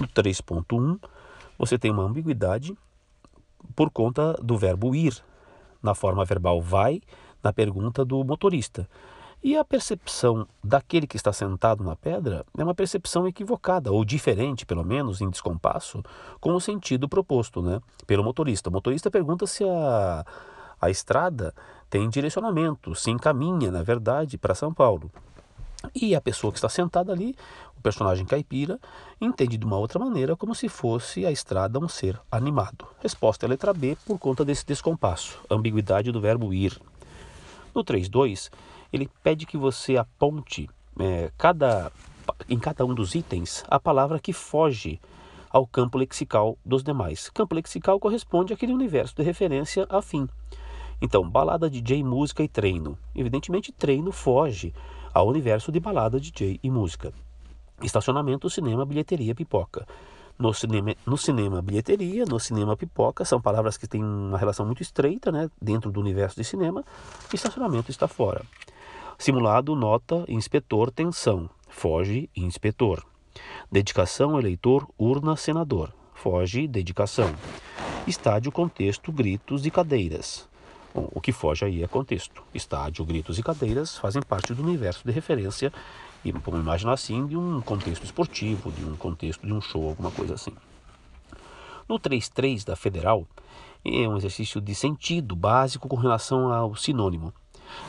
No 3.1, você tem uma ambiguidade por conta do verbo ir, na forma verbal vai, na pergunta do motorista. E a percepção daquele que está sentado na pedra é uma percepção equivocada, ou diferente, pelo menos, em descompasso, com o sentido proposto né, pelo motorista. O motorista pergunta se a, a estrada tem direcionamento, se encaminha, na verdade, para São Paulo. E a pessoa que está sentada ali, o personagem caipira, entende de uma outra maneira, como se fosse a estrada um ser animado. Resposta é letra B por conta desse descompasso, ambiguidade do verbo ir. No 3.2, ele pede que você aponte é, cada, em cada um dos itens a palavra que foge ao campo lexical dos demais. Campo lexical corresponde àquele universo de referência afim. Então, balada DJ, música e treino. Evidentemente, treino foge ao universo de balada, DJ e música. Estacionamento, cinema, bilheteria, pipoca. No cinema, no cinema, bilheteria, no cinema, pipoca, são palavras que têm uma relação muito estreita né, dentro do universo de cinema. Estacionamento está fora. Simulado, nota, inspetor, tensão. Foge, inspetor. Dedicação, eleitor, urna, senador. Foge, dedicação. Estádio, contexto, gritos e cadeiras. Bom, o que foge aí é contexto. Estádio, gritos e cadeiras fazem parte do universo de referência e, vamos imaginar assim, de um contexto esportivo, de um contexto de um show, alguma coisa assim. No 3.3 da Federal, é um exercício de sentido básico com relação ao sinônimo.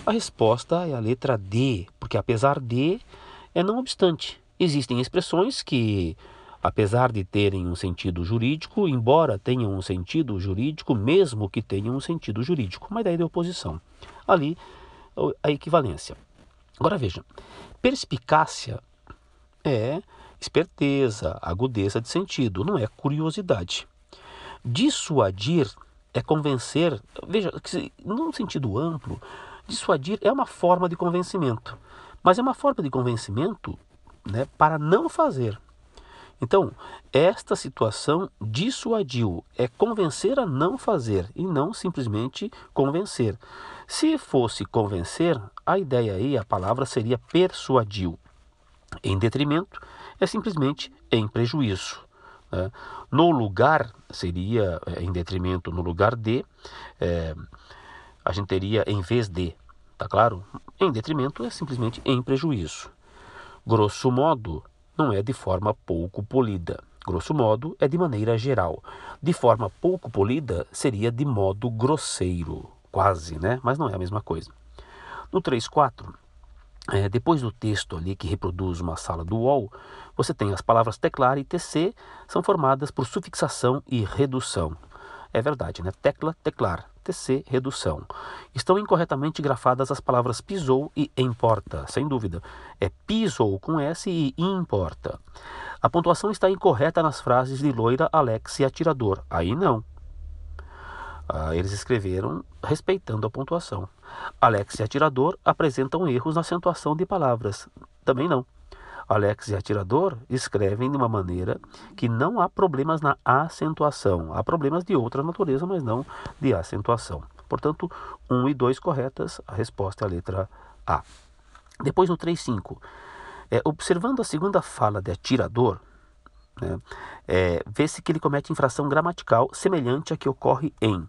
A resposta é a letra D, porque apesar de é não obstante. Existem expressões que apesar de terem um sentido jurídico, embora tenham um sentido jurídico, mesmo que tenham um sentido jurídico, uma ideia de oposição. Ali, a equivalência. Agora veja, perspicácia é esperteza, agudeza de sentido, não é curiosidade. Dissuadir é convencer, veja, num sentido amplo, dissuadir é uma forma de convencimento, mas é uma forma de convencimento né, para não fazer. Então, esta situação dissuadiu, é convencer a não fazer e não simplesmente convencer. Se fosse convencer, a ideia aí, a palavra seria persuadiu. Em detrimento, é simplesmente em prejuízo. Né? No lugar, seria é, em detrimento no lugar de, é, a gente teria em vez de, tá claro? Em detrimento é simplesmente em prejuízo. Grosso modo, não é de forma pouco polida. Grosso modo, é de maneira geral. De forma pouco polida, seria de modo grosseiro. Quase, né? Mas não é a mesma coisa. No 3.4, é, depois do texto ali que reproduz uma sala do UOL, você tem as palavras teclar e tc, são formadas por sufixação e redução. É verdade, né? Tecla, teclar. TC redução. Estão incorretamente grafadas as palavras pisou e importa, sem dúvida. É pisou com S e importa. A pontuação está incorreta nas frases de Loira, Alex e Atirador. Aí não. Ah, eles escreveram respeitando a pontuação. Alex e Atirador apresentam erros na acentuação de palavras. Também não. Alex e Atirador escrevem de uma maneira que não há problemas na acentuação. Há problemas de outra natureza, mas não de acentuação. Portanto, 1 e 2 corretas, a resposta é a letra A. Depois no 3.5, é, observando a segunda fala de atirador, né, é, vê-se que ele comete infração gramatical semelhante à que ocorre em.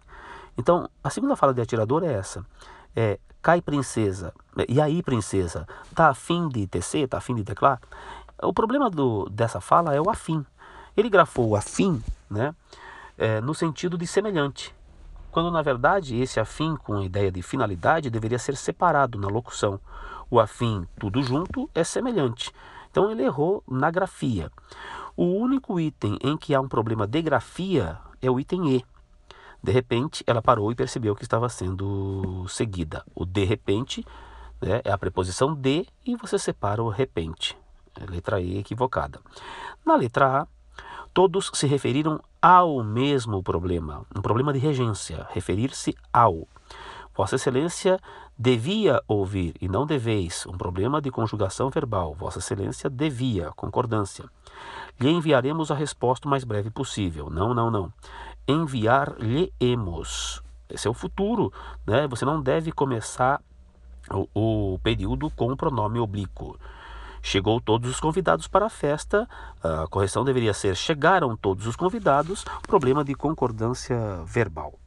Então, a segunda fala de atirador é essa. É, Cai princesa. E aí, princesa? Tá afim de tecer? Tá afim de teclar? O problema do, dessa fala é o afim. Ele grafou afim né, é, no sentido de semelhante, quando na verdade esse afim com a ideia de finalidade deveria ser separado na locução. O afim, tudo junto, é semelhante. Então ele errou na grafia. O único item em que há um problema de grafia é o item E. De repente, ela parou e percebeu que estava sendo seguida. O de repente né, é a preposição de e você separa o repente. É letra E equivocada. Na letra A, todos se referiram ao mesmo problema, um problema de regência, referir-se ao. Vossa Excelência devia ouvir e não deveis, um problema de conjugação verbal. Vossa Excelência devia, concordância. Lhe enviaremos a resposta o mais breve possível. Não, não, não enviar-lhe-emos. Esse é o futuro, né? Você não deve começar o, o período com o pronome oblíquo. Chegou todos os convidados para a festa, a correção deveria ser chegaram todos os convidados, problema de concordância verbal.